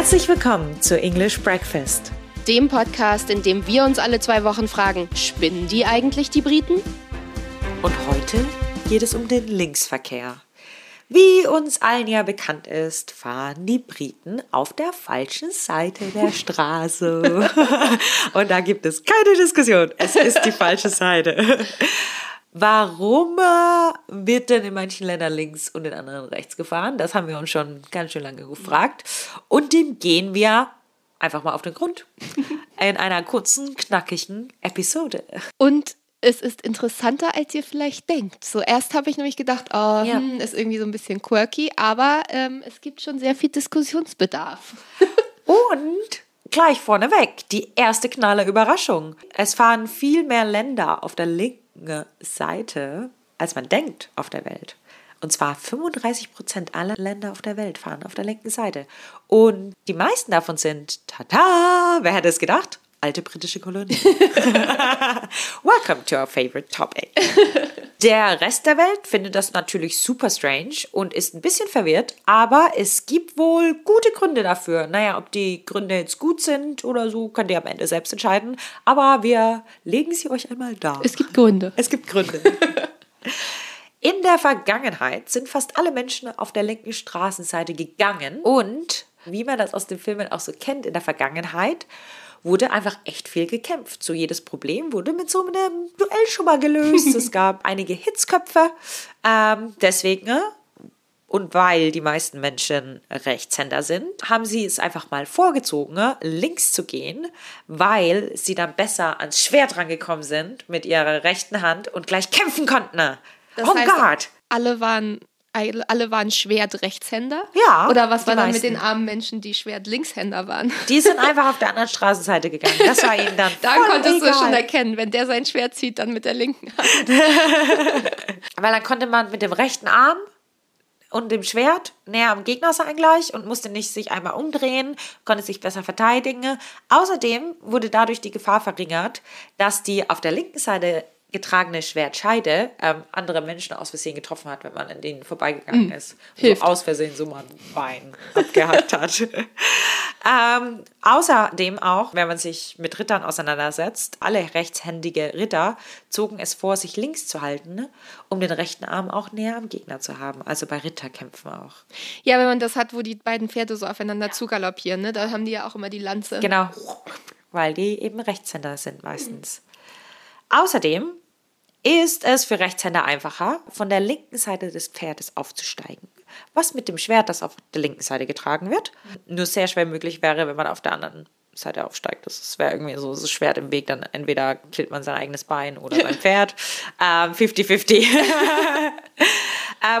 Herzlich willkommen zu English Breakfast. Dem Podcast, in dem wir uns alle zwei Wochen fragen, spinnen die eigentlich die Briten? Und heute geht es um den Linksverkehr. Wie uns allen ja bekannt ist, fahren die Briten auf der falschen Seite der Straße. Und da gibt es keine Diskussion. Es ist die falsche Seite. Warum äh, wird denn in manchen Ländern links und in anderen rechts gefahren? Das haben wir uns schon ganz schön lange gefragt. Und dem gehen wir einfach mal auf den Grund. In einer kurzen, knackigen Episode. Und es ist interessanter, als ihr vielleicht denkt. So erst habe ich nämlich gedacht, oh, ja. hm, ist irgendwie so ein bisschen quirky, aber ähm, es gibt schon sehr viel Diskussionsbedarf. Und gleich vorneweg, die erste knalle Überraschung. Es fahren viel mehr Länder auf der linken Seite, als man denkt auf der Welt. Und zwar 35 Prozent aller Länder auf der Welt fahren auf der linken Seite. Und die meisten davon sind, tata, wer hätte es gedacht? Alte britische Kolonie. Welcome to our favorite topic. Der Rest der Welt findet das natürlich super strange und ist ein bisschen verwirrt, aber es gibt wohl gute Gründe dafür. Naja, ob die Gründe jetzt gut sind oder so, könnt ihr am Ende selbst entscheiden. Aber wir legen sie euch einmal dar. Es gibt Gründe. Es gibt Gründe. In der Vergangenheit sind fast alle Menschen auf der linken Straßenseite gegangen und, wie man das aus den Filmen auch so kennt, in der Vergangenheit wurde einfach echt viel gekämpft. So jedes Problem wurde mit so einem Duell schon mal gelöst. es gab einige Hitzköpfe. Ähm, deswegen ne, und weil die meisten Menschen Rechtshänder sind, haben sie es einfach mal vorgezogen, ne, links zu gehen, weil sie dann besser ans Schwert rangekommen sind mit ihrer rechten Hand und gleich kämpfen konnten. Das oh heißt, Gott! Alle waren alle waren Schwert-Rechtshänder? Ja. Oder was war dann mit den armen Menschen, die Schwert-Linkshänder waren? Die sind einfach auf der anderen Straßenseite gegangen. Das war ihnen dann. da konntest egal. du schon erkennen, wenn der sein Schwert zieht, dann mit der linken Hand. Weil dann konnte man mit dem rechten Arm und dem Schwert näher am Gegner sein gleich und musste nicht sich einmal umdrehen, konnte sich besser verteidigen. Außerdem wurde dadurch die Gefahr verringert, dass die auf der linken Seite getragene Schwertscheide ähm, andere Menschen aus Versehen getroffen hat, wenn man an denen vorbeigegangen mm, ist. So aus Versehen so mal ein Bein abgehackt hat. ähm, außerdem auch, wenn man sich mit Rittern auseinandersetzt, alle rechtshändige Ritter zogen es vor, sich links zu halten, um den rechten Arm auch näher am Gegner zu haben. Also bei Ritterkämpfen auch. Ja, wenn man das hat, wo die beiden Pferde so aufeinander ja. zugaloppieren, ne, da haben die ja auch immer die Lanze. Genau, weil die eben Rechtshänder sind meistens. Außerdem ist es für Rechtshänder einfacher, von der linken Seite des Pferdes aufzusteigen. Was mit dem Schwert, das auf der linken Seite getragen wird, nur sehr schwer möglich wäre, wenn man auf der anderen Seite aufsteigt. Das wäre irgendwie so das Schwert im Weg, dann entweder killt man sein eigenes Bein oder sein Pferd. 50-50. Ähm,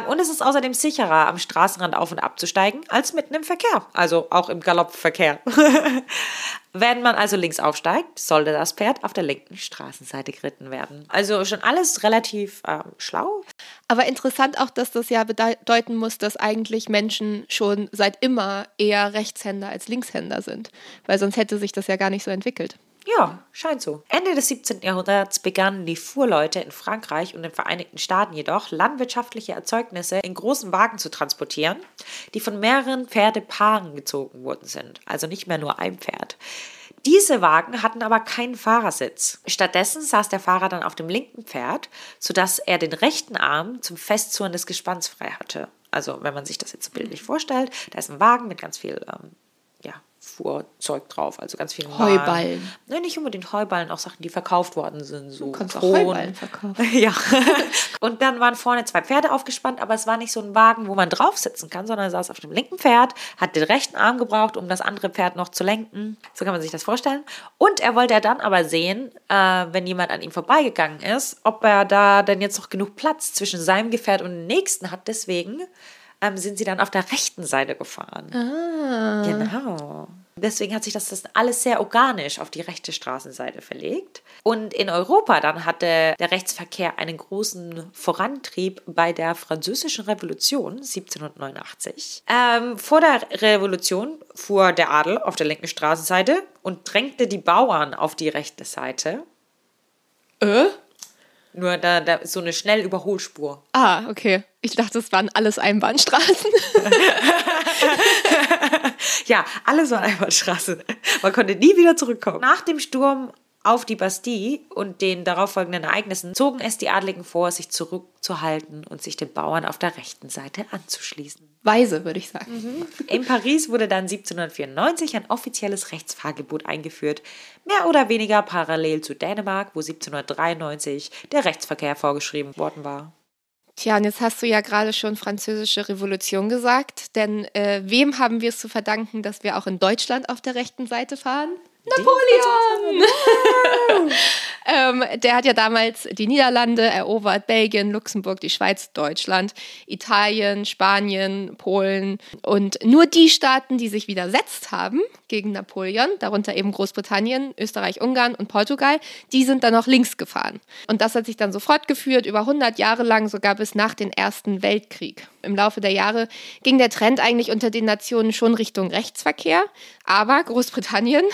und es ist außerdem sicherer, am Straßenrand auf und abzusteigen, als mitten im Verkehr, also auch im Galoppverkehr. Wenn man also links aufsteigt, sollte das Pferd auf der linken Straßenseite geritten werden. Also schon alles relativ ähm, schlau. Aber interessant auch, dass das ja bedeuten muss, dass eigentlich Menschen schon seit immer eher Rechtshänder als Linkshänder sind. Weil sonst hätte sich das ja gar nicht so entwickelt. Ja, scheint so. Ende des 17. Jahrhunderts begannen die Fuhrleute in Frankreich und den Vereinigten Staaten jedoch, landwirtschaftliche Erzeugnisse in großen Wagen zu transportieren, die von mehreren Pferdepaaren gezogen worden sind. Also nicht mehr nur ein Pferd. Diese Wagen hatten aber keinen Fahrersitz. Stattdessen saß der Fahrer dann auf dem linken Pferd, sodass er den rechten Arm zum Festzurren des Gespanns frei hatte. Also, wenn man sich das jetzt bildlich vorstellt, da ist ein Wagen mit ganz viel ähm, Fuhrzeug drauf, also ganz viele Heuballen. Nein, nicht unbedingt Heuballen, auch Sachen, die verkauft worden sind. So du kannst Thron. auch Heuballen verkaufen. ja. und dann waren vorne zwei Pferde aufgespannt, aber es war nicht so ein Wagen, wo man drauf sitzen kann, sondern er saß auf dem linken Pferd, hat den rechten Arm gebraucht, um das andere Pferd noch zu lenken. So kann man sich das vorstellen. Und er wollte dann aber sehen, äh, wenn jemand an ihm vorbeigegangen ist, ob er da denn jetzt noch genug Platz zwischen seinem Gefährt und dem nächsten hat. Deswegen ähm, sind sie dann auf der rechten Seite gefahren. Ah. Genau. Deswegen hat sich das, das alles sehr organisch auf die rechte Straßenseite verlegt. Und in Europa dann hatte der Rechtsverkehr einen großen Vorantrieb bei der Französischen Revolution 1789. Ähm, vor der Revolution fuhr der Adel auf der linken Straßenseite und drängte die Bauern auf die rechte Seite. Äh? Nur da, da so eine Schnellüberholspur. Ah, okay. Ich dachte, es waren alles Einbahnstraßen. ja, alles war Einbahnstraße. Man konnte nie wieder zurückkommen. Nach dem Sturm auf die Bastille und den darauffolgenden Ereignissen zogen es die Adligen vor, sich zurückzuhalten und sich den Bauern auf der rechten Seite anzuschließen. Weise, würde ich sagen. Mhm. In Paris wurde dann 1794 ein offizielles Rechtsfahrgebot eingeführt, mehr oder weniger parallel zu Dänemark, wo 1793 der Rechtsverkehr vorgeschrieben worden war. Tja, und jetzt hast du ja gerade schon französische Revolution gesagt, denn äh, wem haben wir es zu verdanken, dass wir auch in Deutschland auf der rechten Seite fahren? Napoleon! ähm, der hat ja damals die Niederlande erobert, Belgien, Luxemburg, die Schweiz, Deutschland, Italien, Spanien, Polen und nur die Staaten, die sich widersetzt haben gegen Napoleon, darunter eben Großbritannien, Österreich, Ungarn und Portugal, die sind dann noch links gefahren. Und das hat sich dann so fortgeführt, über 100 Jahre lang, sogar bis nach dem Ersten Weltkrieg. Im Laufe der Jahre ging der Trend eigentlich unter den Nationen schon Richtung Rechtsverkehr, aber Großbritannien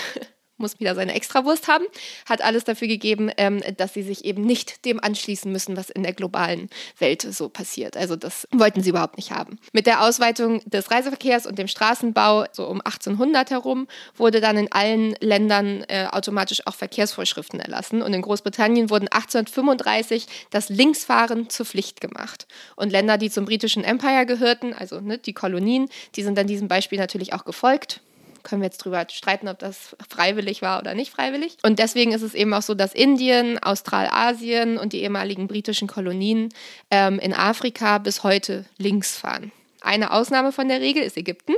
muss wieder seine Extrawurst haben, hat alles dafür gegeben, ähm, dass sie sich eben nicht dem anschließen müssen, was in der globalen Welt so passiert. Also das wollten sie überhaupt nicht haben. Mit der Ausweitung des Reiseverkehrs und dem Straßenbau so um 1800 herum wurde dann in allen Ländern äh, automatisch auch Verkehrsvorschriften erlassen und in Großbritannien wurden 1835 das Linksfahren zur Pflicht gemacht. Und Länder, die zum britischen Empire gehörten, also ne, die Kolonien, die sind dann diesem Beispiel natürlich auch gefolgt können wir jetzt drüber streiten, ob das freiwillig war oder nicht freiwillig. Und deswegen ist es eben auch so, dass Indien, Australasien und die ehemaligen britischen Kolonien ähm, in Afrika bis heute links fahren. Eine Ausnahme von der Regel ist Ägypten.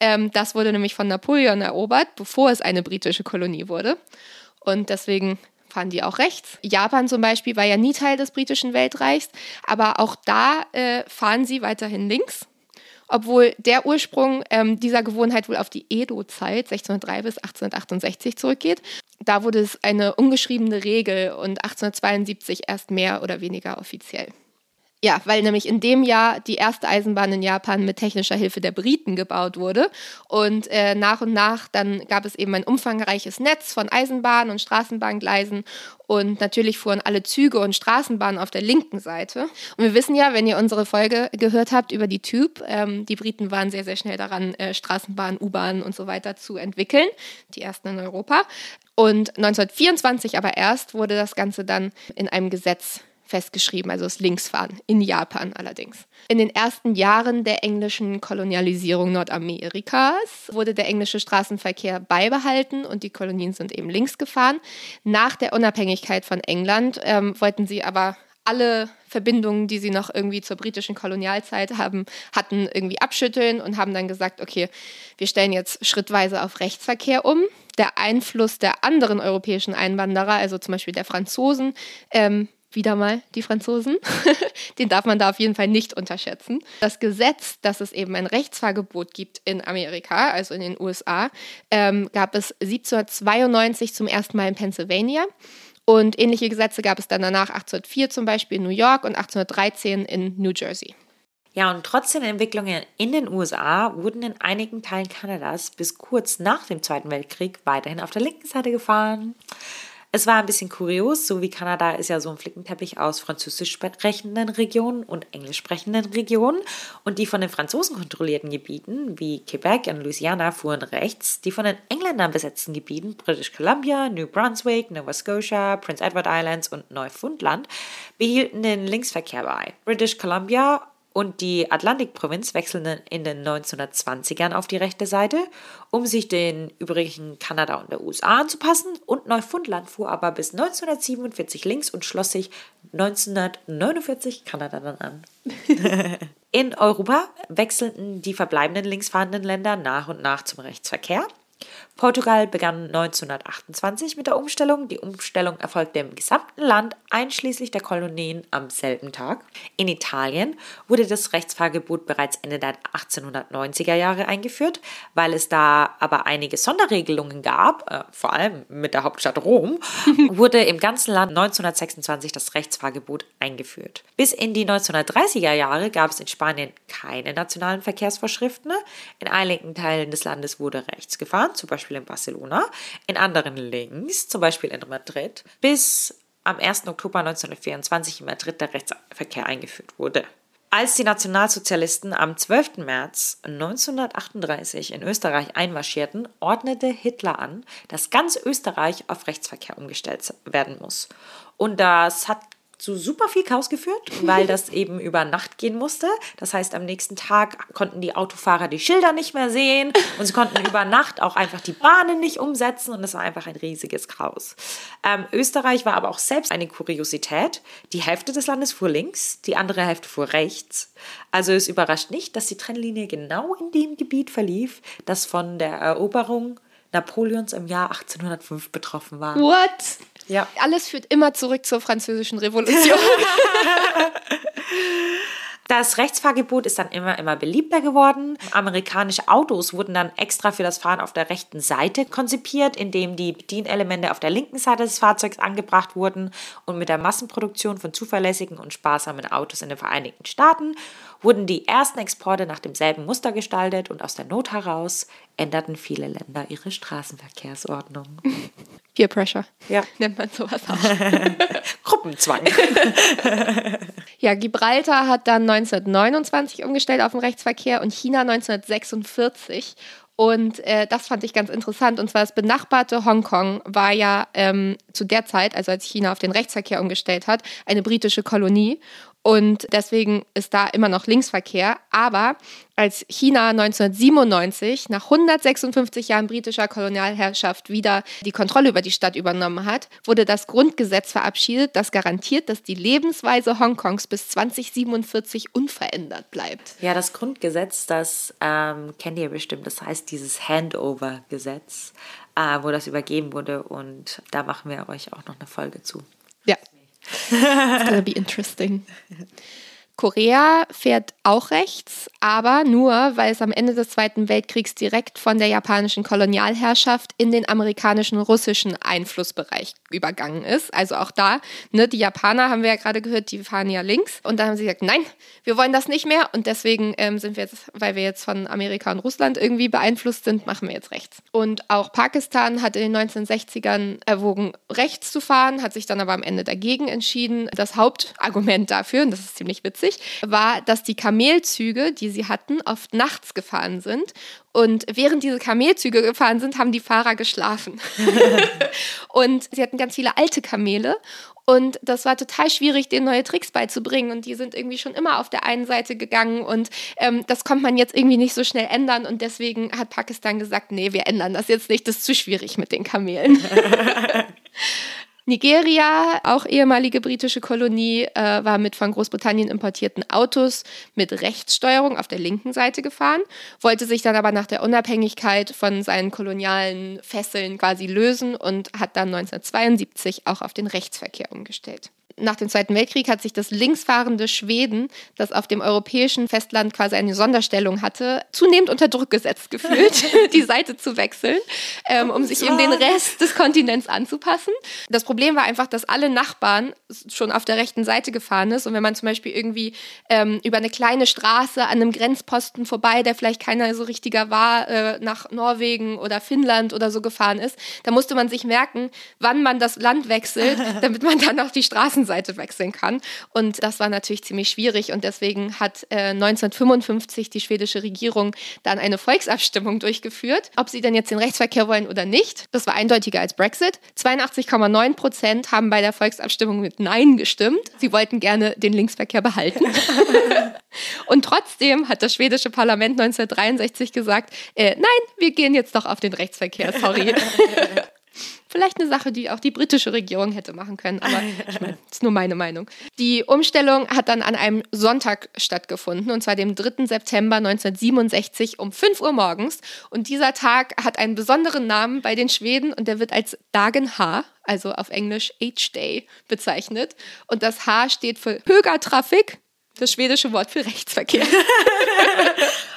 Ähm, das wurde nämlich von Napoleon erobert, bevor es eine britische Kolonie wurde. Und deswegen fahren die auch rechts. Japan zum Beispiel war ja nie Teil des britischen Weltreichs, aber auch da äh, fahren sie weiterhin links obwohl der Ursprung ähm, dieser Gewohnheit wohl auf die Edo-Zeit 1603 bis 1868 zurückgeht. Da wurde es eine ungeschriebene Regel und 1872 erst mehr oder weniger offiziell. Ja, weil nämlich in dem Jahr die erste Eisenbahn in Japan mit technischer Hilfe der Briten gebaut wurde. Und äh, nach und nach dann gab es eben ein umfangreiches Netz von Eisenbahn- und Straßenbahngleisen. Und natürlich fuhren alle Züge und Straßenbahnen auf der linken Seite. Und wir wissen ja, wenn ihr unsere Folge gehört habt über die Tube, ähm, die Briten waren sehr, sehr schnell daran, äh, Straßenbahnen, U-Bahnen und so weiter zu entwickeln. Die ersten in Europa. Und 1924 aber erst wurde das Ganze dann in einem Gesetz festgeschrieben, also das Linksfahren, in Japan allerdings. In den ersten Jahren der englischen Kolonialisierung Nordamerikas wurde der englische Straßenverkehr beibehalten und die Kolonien sind eben links gefahren. Nach der Unabhängigkeit von England ähm, wollten sie aber alle Verbindungen, die sie noch irgendwie zur britischen Kolonialzeit haben, hatten, irgendwie abschütteln und haben dann gesagt, okay, wir stellen jetzt schrittweise auf Rechtsverkehr um. Der Einfluss der anderen europäischen Einwanderer, also zum Beispiel der Franzosen, ähm, wieder mal die Franzosen. Den darf man da auf jeden Fall nicht unterschätzen. Das Gesetz, dass es eben ein Rechtsfahrgebot gibt in Amerika, also in den USA, ähm, gab es 1792 zum ersten Mal in Pennsylvania. Und ähnliche Gesetze gab es dann danach 1804 zum Beispiel in New York und 1813 in New Jersey. Ja, und trotz den Entwicklungen in den USA wurden in einigen Teilen Kanadas bis kurz nach dem Zweiten Weltkrieg weiterhin auf der linken Seite gefahren. Es war ein bisschen kurios, so wie Kanada ist ja so ein Flickenteppich aus französisch sprechenden Regionen und englisch sprechenden Regionen. Und die von den Franzosen kontrollierten Gebieten, wie Quebec und Louisiana, fuhren rechts. Die von den Engländern besetzten Gebieten, British Columbia, New Brunswick, Nova Scotia, Prince Edward Islands und Neufundland, behielten den Linksverkehr bei. British Columbia und die Atlantikprovinz wechselten in den 1920ern auf die rechte Seite, um sich den übrigen Kanada und der USA anzupassen. Und Neufundland fuhr aber bis 1947 links und schloss sich 1949 Kanada dann an. in Europa wechselten die verbleibenden linksfahrenden Länder nach und nach zum Rechtsverkehr. Portugal begann 1928 mit der Umstellung. Die Umstellung erfolgte im gesamten Land, einschließlich der Kolonien, am selben Tag. In Italien wurde das Rechtsfahrgebot bereits Ende der 1890er Jahre eingeführt, weil es da aber einige Sonderregelungen gab, äh, vor allem mit der Hauptstadt Rom, wurde im ganzen Land 1926 das Rechtsfahrgebot eingeführt. Bis in die 1930er Jahre gab es in Spanien keine nationalen Verkehrsvorschriften. In einigen Teilen des Landes wurde rechts gefahren, zum Beispiel in Barcelona, in anderen links, zum Beispiel in Madrid, bis am 1. Oktober 1924 in Madrid der Rechtsverkehr eingeführt wurde. Als die Nationalsozialisten am 12. März 1938 in Österreich einmarschierten, ordnete Hitler an, dass ganz Österreich auf Rechtsverkehr umgestellt werden muss. Und das hat zu super viel Chaos geführt, weil das eben über Nacht gehen musste. Das heißt, am nächsten Tag konnten die Autofahrer die Schilder nicht mehr sehen und sie konnten über Nacht auch einfach die Bahnen nicht umsetzen und es war einfach ein riesiges Chaos. Ähm, Österreich war aber auch selbst eine Kuriosität. Die Hälfte des Landes fuhr links, die andere Hälfte fuhr rechts. Also es überrascht nicht, dass die Trennlinie genau in dem Gebiet verlief, das von der Eroberung Napoleons im Jahr 1805 betroffen war. What? Ja. Alles führt immer zurück zur französischen Revolution. Das Rechtsfahrgebot ist dann immer, immer beliebter geworden. Amerikanische Autos wurden dann extra für das Fahren auf der rechten Seite konzipiert, indem die Bedienelemente auf der linken Seite des Fahrzeugs angebracht wurden. Und mit der Massenproduktion von zuverlässigen und sparsamen Autos in den Vereinigten Staaten wurden die ersten Exporte nach demselben Muster gestaltet und aus der Not heraus änderten viele Länder ihre Straßenverkehrsordnung. Peer Pressure. Ja. Nennt man sowas auch. Gruppenzwang. Ja, Gibraltar hat dann 1929 umgestellt auf den Rechtsverkehr und China 1946. Und äh, das fand ich ganz interessant. Und zwar das benachbarte Hongkong war ja ähm, zu der Zeit, also als China auf den Rechtsverkehr umgestellt hat, eine britische Kolonie. Und deswegen ist da immer noch Linksverkehr. Aber als China 1997 nach 156 Jahren britischer Kolonialherrschaft wieder die Kontrolle über die Stadt übernommen hat, wurde das Grundgesetz verabschiedet, das garantiert, dass die Lebensweise Hongkongs bis 2047 unverändert bleibt. Ja, das Grundgesetz, das ähm, kennt ihr bestimmt, das heißt dieses Handover-Gesetz, äh, wo das übergeben wurde. Und da machen wir euch auch noch eine Folge zu. Ja. It's gonna be interesting. Korea fährt auch rechts, aber nur, weil es am Ende des Zweiten Weltkriegs direkt von der japanischen Kolonialherrschaft in den amerikanischen russischen Einflussbereich übergangen ist. Also auch da, ne, die Japaner haben wir ja gerade gehört, die fahren ja links. Und dann haben sie gesagt, nein, wir wollen das nicht mehr. Und deswegen ähm, sind wir jetzt, weil wir jetzt von Amerika und Russland irgendwie beeinflusst sind, machen wir jetzt rechts. Und auch Pakistan hat in den 1960ern erwogen, rechts zu fahren, hat sich dann aber am Ende dagegen entschieden. Das Hauptargument dafür, und das ist ziemlich witzig, war, dass die Kamelzüge, die sie hatten, oft nachts gefahren sind. Und während diese Kamelzüge gefahren sind, haben die Fahrer geschlafen. und sie hatten ganz viele alte Kamele. Und das war total schwierig, denen neue Tricks beizubringen. Und die sind irgendwie schon immer auf der einen Seite gegangen. Und ähm, das konnte man jetzt irgendwie nicht so schnell ändern. Und deswegen hat Pakistan gesagt, nee, wir ändern das jetzt nicht. Das ist zu schwierig mit den Kamelen. Nigeria, auch ehemalige britische Kolonie, äh, war mit von Großbritannien importierten Autos mit Rechtssteuerung auf der linken Seite gefahren, wollte sich dann aber nach der Unabhängigkeit von seinen kolonialen Fesseln quasi lösen und hat dann 1972 auch auf den Rechtsverkehr umgestellt nach dem Zweiten Weltkrieg hat sich das linksfahrende Schweden, das auf dem europäischen Festland quasi eine Sonderstellung hatte, zunehmend unter Druck gesetzt gefühlt, die Seite zu wechseln, ähm, um sich eben den Rest des Kontinents anzupassen. Das Problem war einfach, dass alle Nachbarn schon auf der rechten Seite gefahren ist und wenn man zum Beispiel irgendwie ähm, über eine kleine Straße an einem Grenzposten vorbei, der vielleicht keiner so richtiger war, äh, nach Norwegen oder Finnland oder so gefahren ist, da musste man sich merken, wann man das Land wechselt, damit man dann auch die Straßen Seite wechseln kann. Und das war natürlich ziemlich schwierig und deswegen hat äh, 1955 die schwedische Regierung dann eine Volksabstimmung durchgeführt, ob sie denn jetzt den Rechtsverkehr wollen oder nicht. Das war eindeutiger als Brexit. 82,9 Prozent haben bei der Volksabstimmung mit Nein gestimmt. Sie wollten gerne den Linksverkehr behalten. und trotzdem hat das schwedische Parlament 1963 gesagt, äh, nein, wir gehen jetzt doch auf den Rechtsverkehr, sorry. Vielleicht eine Sache, die auch die britische Regierung hätte machen können, aber ich meine, das ist nur meine Meinung. Die Umstellung hat dann an einem Sonntag stattgefunden, und zwar dem 3. September 1967 um 5 Uhr morgens. Und dieser Tag hat einen besonderen Namen bei den Schweden und der wird als Dagen H, also auf Englisch H-Day, bezeichnet. Und das H steht für Högertrafik, das schwedische Wort für Rechtsverkehr.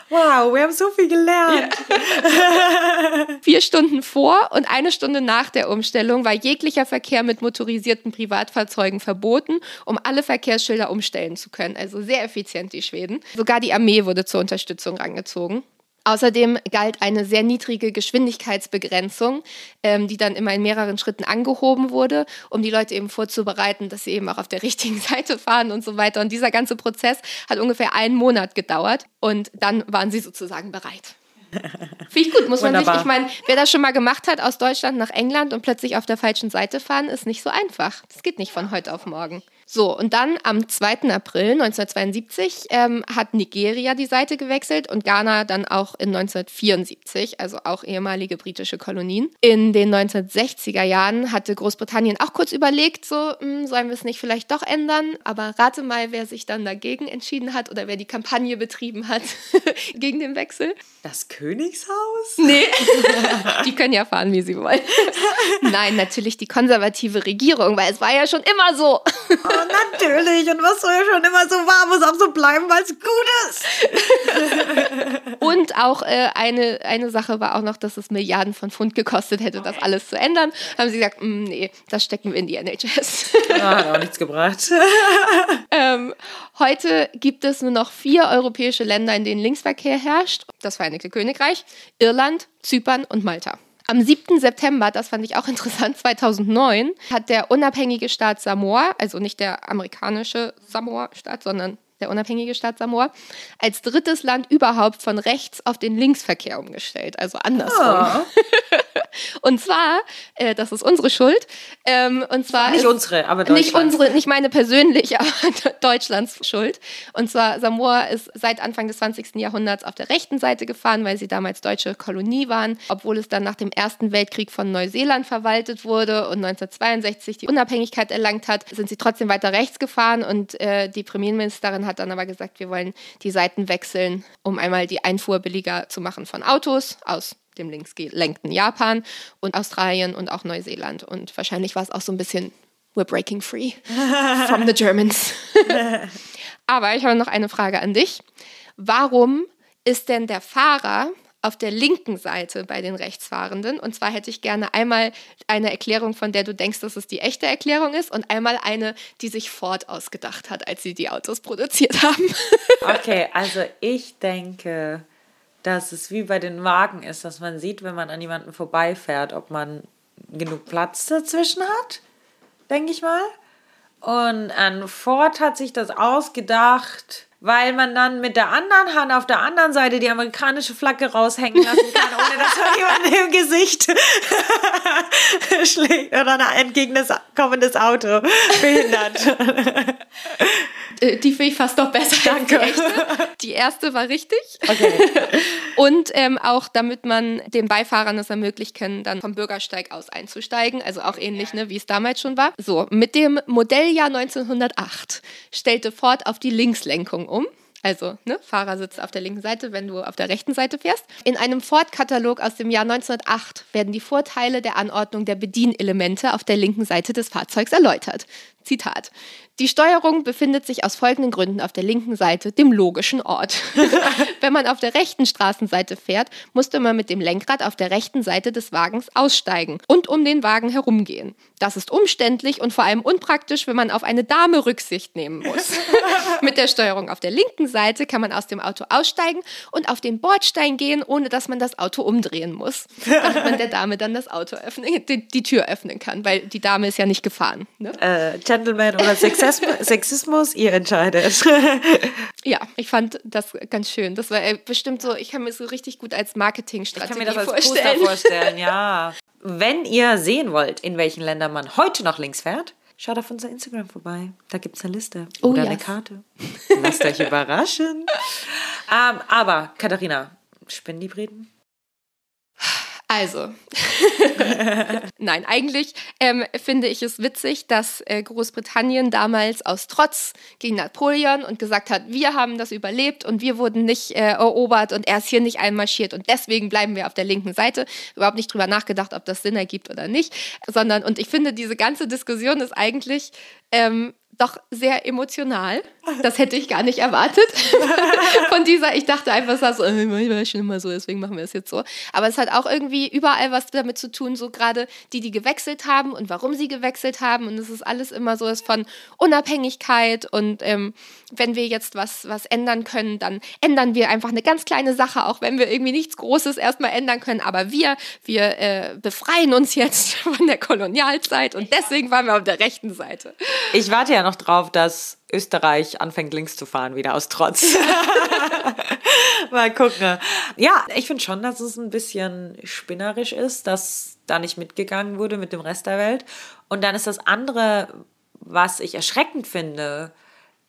Wow, wir haben so viel gelernt. Ja. Vier Stunden vor und eine Stunde nach der Umstellung war jeglicher Verkehr mit motorisierten Privatfahrzeugen verboten, um alle Verkehrsschilder umstellen zu können. Also sehr effizient, die Schweden. Sogar die Armee wurde zur Unterstützung rangezogen. Außerdem galt eine sehr niedrige Geschwindigkeitsbegrenzung, ähm, die dann immer in mehreren Schritten angehoben wurde, um die Leute eben vorzubereiten, dass sie eben auch auf der richtigen Seite fahren und so weiter. Und dieser ganze Prozess hat ungefähr einen Monat gedauert und dann waren sie sozusagen bereit. Finde ich gut, muss man Wunderbar. sich, ich meine, wer das schon mal gemacht hat, aus Deutschland nach England und plötzlich auf der falschen Seite fahren, ist nicht so einfach. Das geht nicht von heute auf morgen. So, und dann am 2. April 1972 ähm, hat Nigeria die Seite gewechselt und Ghana dann auch in 1974, also auch ehemalige britische Kolonien. In den 1960er Jahren hatte Großbritannien auch kurz überlegt, so, mh, hm, sollen wir es nicht vielleicht doch ändern? Aber rate mal, wer sich dann dagegen entschieden hat oder wer die Kampagne betrieben hat gegen den Wechsel. Das Königshaus? Nee, die können ja fahren, wie sie wollen. Nein, natürlich die konservative Regierung, weil es war ja schon immer so. Natürlich. Und was soll schon immer so war, muss auch so bleiben, weil es gut ist. Und auch äh, eine, eine Sache war auch noch, dass es Milliarden von Pfund gekostet hätte, das alles zu ändern. Haben sie gesagt, mm, nee, das stecken wir in die NHS. Ah, hat auch nichts gebracht. ähm, heute gibt es nur noch vier europäische Länder, in denen Linksverkehr herrscht. Das Vereinigte Königreich, Irland, Zypern und Malta. Am 7. September, das fand ich auch interessant, 2009, hat der unabhängige Staat Samoa, also nicht der amerikanische Samoa-Staat, sondern der unabhängige Staat Samoa, als drittes Land überhaupt von rechts auf den Linksverkehr umgestellt, also andersrum. Oh. und zwar, äh, das ist unsere Schuld, ähm, und zwar nicht unsere, aber nicht unsere, nicht meine persönliche, aber Deutschlands Schuld. Und zwar Samoa ist seit Anfang des 20. Jahrhunderts auf der rechten Seite gefahren, weil sie damals deutsche Kolonie waren, obwohl es dann nach dem Ersten Weltkrieg von Neuseeland verwaltet wurde und 1962 die Unabhängigkeit erlangt hat, sind sie trotzdem weiter rechts gefahren und äh, die Premierministerin hat hat dann aber gesagt, wir wollen die Seiten wechseln, um einmal die Einfuhr billiger zu machen von Autos aus dem linksgelenkten Japan und Australien und auch Neuseeland. Und wahrscheinlich war es auch so ein bisschen We're breaking free from the Germans. aber ich habe noch eine Frage an dich. Warum ist denn der Fahrer auf der linken Seite bei den Rechtsfahrenden. Und zwar hätte ich gerne einmal eine Erklärung, von der du denkst, dass es die echte Erklärung ist, und einmal eine, die sich Ford ausgedacht hat, als sie die Autos produziert haben. Okay, also ich denke, dass es wie bei den Wagen ist, dass man sieht, wenn man an jemanden vorbeifährt, ob man genug Platz dazwischen hat, denke ich mal. Und an Ford hat sich das ausgedacht, weil man dann mit der anderen Hand auf der anderen Seite die amerikanische Flagge raushängen lassen kann, ohne dass man jemanden im Gesicht schlägt oder ein entgegenkommendes Auto behindert. Äh, die finde ich fast noch besser. Danke. Die, die, erste war richtig. Okay. Und ähm, auch damit man den Beifahrern es ermöglicht kann, dann vom Bürgersteig aus einzusteigen. Also auch ähnlich, ne, wie es damals schon war. So, mit dem Modelljahr 1908 stellte Ford auf die Linkslenkung um. Also, ne, Fahrer sitzt auf der linken Seite, wenn du auf der rechten Seite fährst. In einem Ford-Katalog aus dem Jahr 1908 werden die Vorteile der Anordnung der Bedienelemente auf der linken Seite des Fahrzeugs erläutert. Zitat. Die Steuerung befindet sich aus folgenden Gründen auf der linken Seite, dem logischen Ort. Wenn man auf der rechten Straßenseite fährt, musste man mit dem Lenkrad auf der rechten Seite des Wagens aussteigen und um den Wagen herumgehen. Das ist umständlich und vor allem unpraktisch, wenn man auf eine Dame Rücksicht nehmen muss. mit der Steuerung auf der linken Seite kann man aus dem Auto aussteigen und auf den Bordstein gehen, ohne dass man das Auto umdrehen muss, damit man der Dame dann das Auto öffnen, die, die Tür öffnen kann, weil die Dame ist ja nicht gefahren. Ne? Äh, Gentleman oder Sexismus, ihr entscheidet. ja, ich fand das ganz schön. Das war äh, bestimmt so, ich kann mir so richtig gut als Marketingstrategie vorstellen. Ich kann mir das als vorstellen. vorstellen, ja. Wenn ihr sehen wollt, in welchen Ländern man heute noch links fährt, schaut auf unser Instagram vorbei. Da gibt es eine Liste oh, oder yes. eine Karte. Lasst euch überraschen. Ähm, aber, Katharina, spinnen die Briten? Also, nein, eigentlich ähm, finde ich es witzig, dass äh, Großbritannien damals aus Trotz gegen Napoleon und gesagt hat, wir haben das überlebt und wir wurden nicht äh, erobert und er ist hier nicht einmarschiert und deswegen bleiben wir auf der linken Seite. Überhaupt nicht drüber nachgedacht, ob das Sinn ergibt oder nicht, sondern und ich finde, diese ganze Diskussion ist eigentlich ähm, doch sehr emotional. Das hätte ich gar nicht erwartet von dieser, ich dachte einfach, es war so, äh, war schon immer so, deswegen machen wir es jetzt so. Aber es hat auch irgendwie überall was damit zu tun, so gerade die, die gewechselt haben und warum sie gewechselt haben. Und es ist alles immer so ist von Unabhängigkeit. Und ähm, wenn wir jetzt was, was ändern können, dann ändern wir einfach eine ganz kleine Sache, auch wenn wir irgendwie nichts Großes erstmal ändern können. Aber wir, wir äh, befreien uns jetzt von der Kolonialzeit und deswegen waren wir auf der rechten Seite. Ich warte ja noch drauf, dass Österreich anfängt links zu fahren, wieder aus Trotz. Mal gucken. Ja, ich finde schon, dass es ein bisschen spinnerisch ist, dass da nicht mitgegangen wurde mit dem Rest der Welt. Und dann ist das andere, was ich erschreckend finde,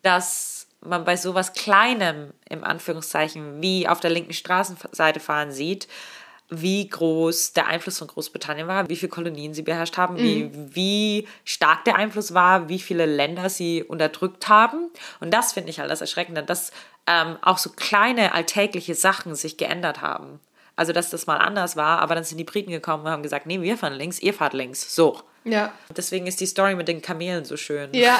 dass man bei sowas Kleinem, im Anführungszeichen, wie auf der linken Straßenseite fahren sieht, wie groß der Einfluss von Großbritannien war, wie viele Kolonien sie beherrscht haben, mhm. wie, wie stark der Einfluss war, wie viele Länder sie unterdrückt haben. Und das finde ich halt das Erschreckende, dass ähm, auch so kleine alltägliche Sachen sich geändert haben. Also, dass das mal anders war, aber dann sind die Briten gekommen und haben gesagt, nee, wir fahren links, ihr fahrt links. So. Ja. Deswegen ist die Story mit den Kamelen so schön. Ja.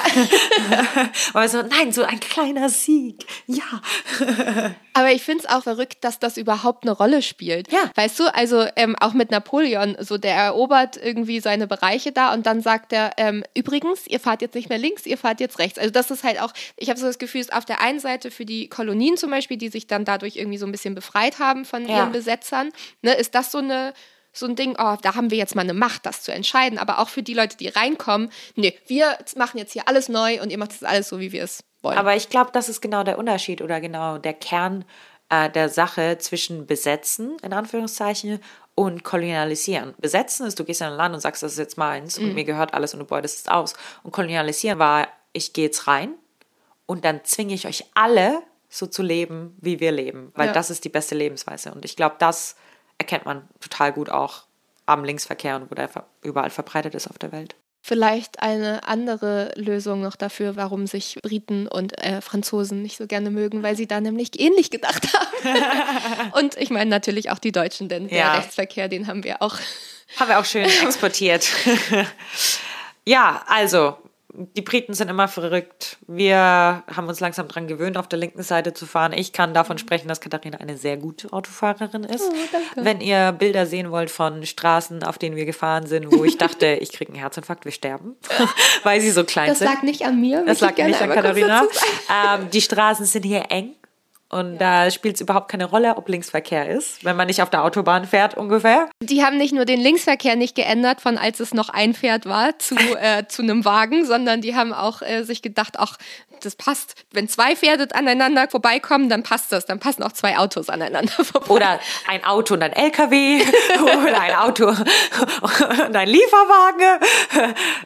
Aber so, nein, so ein kleiner Sieg. Ja. Aber ich finde es auch verrückt, dass das überhaupt eine Rolle spielt. Ja. Weißt du, also ähm, auch mit Napoleon, so der erobert irgendwie seine Bereiche da und dann sagt er, ähm, übrigens, ihr fahrt jetzt nicht mehr links, ihr fahrt jetzt rechts. Also das ist halt auch, ich habe so das Gefühl, ist auf der einen Seite für die Kolonien zum Beispiel, die sich dann dadurch irgendwie so ein bisschen befreit haben von ja. ihren Besetzern, ne, ist das so eine so ein Ding, oh, da haben wir jetzt mal eine Macht, das zu entscheiden. Aber auch für die Leute, die reinkommen, nee, wir machen jetzt hier alles neu und ihr macht das alles so, wie wir es wollen. Aber ich glaube, das ist genau der Unterschied oder genau der Kern äh, der Sache zwischen besetzen, in Anführungszeichen, und kolonialisieren. Besetzen ist, du gehst in ein Land und sagst, das ist jetzt meins mhm. und mir gehört alles und du beutest es aus. Und kolonialisieren war, ich gehe jetzt rein und dann zwinge ich euch alle so zu leben, wie wir leben, weil ja. das ist die beste Lebensweise. Und ich glaube, das erkennt man total gut auch am Linksverkehr und wo der überall verbreitet ist auf der Welt. Vielleicht eine andere Lösung noch dafür, warum sich Briten und äh, Franzosen nicht so gerne mögen, weil sie da nämlich ähnlich gedacht haben. und ich meine natürlich auch die Deutschen, denn ja. der Rechtsverkehr, den haben wir auch. Haben wir auch schön exportiert. ja, also die Briten sind immer verrückt. Wir haben uns langsam daran gewöhnt, auf der linken Seite zu fahren. Ich kann davon sprechen, dass Katharina eine sehr gute Autofahrerin ist. Oh, Wenn ihr Bilder sehen wollt von Straßen, auf denen wir gefahren sind, wo ich dachte, ich kriege einen Herzinfarkt, wir sterben, weil sie so klein das sind. Das lag nicht an mir. Das lag nicht an Katharina. Ähm, die Straßen sind hier eng. Und ja. da spielt es überhaupt keine Rolle, ob Linksverkehr ist, wenn man nicht auf der Autobahn fährt ungefähr. Die haben nicht nur den Linksverkehr nicht geändert, von als es noch ein Pferd war zu, äh, zu einem Wagen, sondern die haben auch äh, sich gedacht, ach, das passt. Wenn zwei Pferde aneinander vorbeikommen, dann passt das. Dann passen auch zwei Autos aneinander vorbei. Oder ein Auto und ein LKW oder ein Auto und ein Lieferwagen.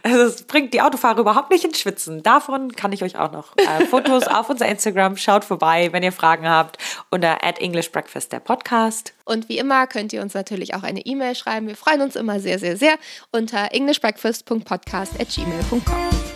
Es bringt die Autofahrer überhaupt nicht ins Schwitzen. Davon kann ich euch auch noch äh, Fotos auf unser Instagram. Schaut vorbei, wenn ihr Fragen habt, unter at English Breakfast der Podcast. Und wie immer könnt ihr uns natürlich auch eine E-Mail schreiben. Wir freuen uns immer sehr, sehr, sehr unter englishbreakfast.podcast at gmail.com.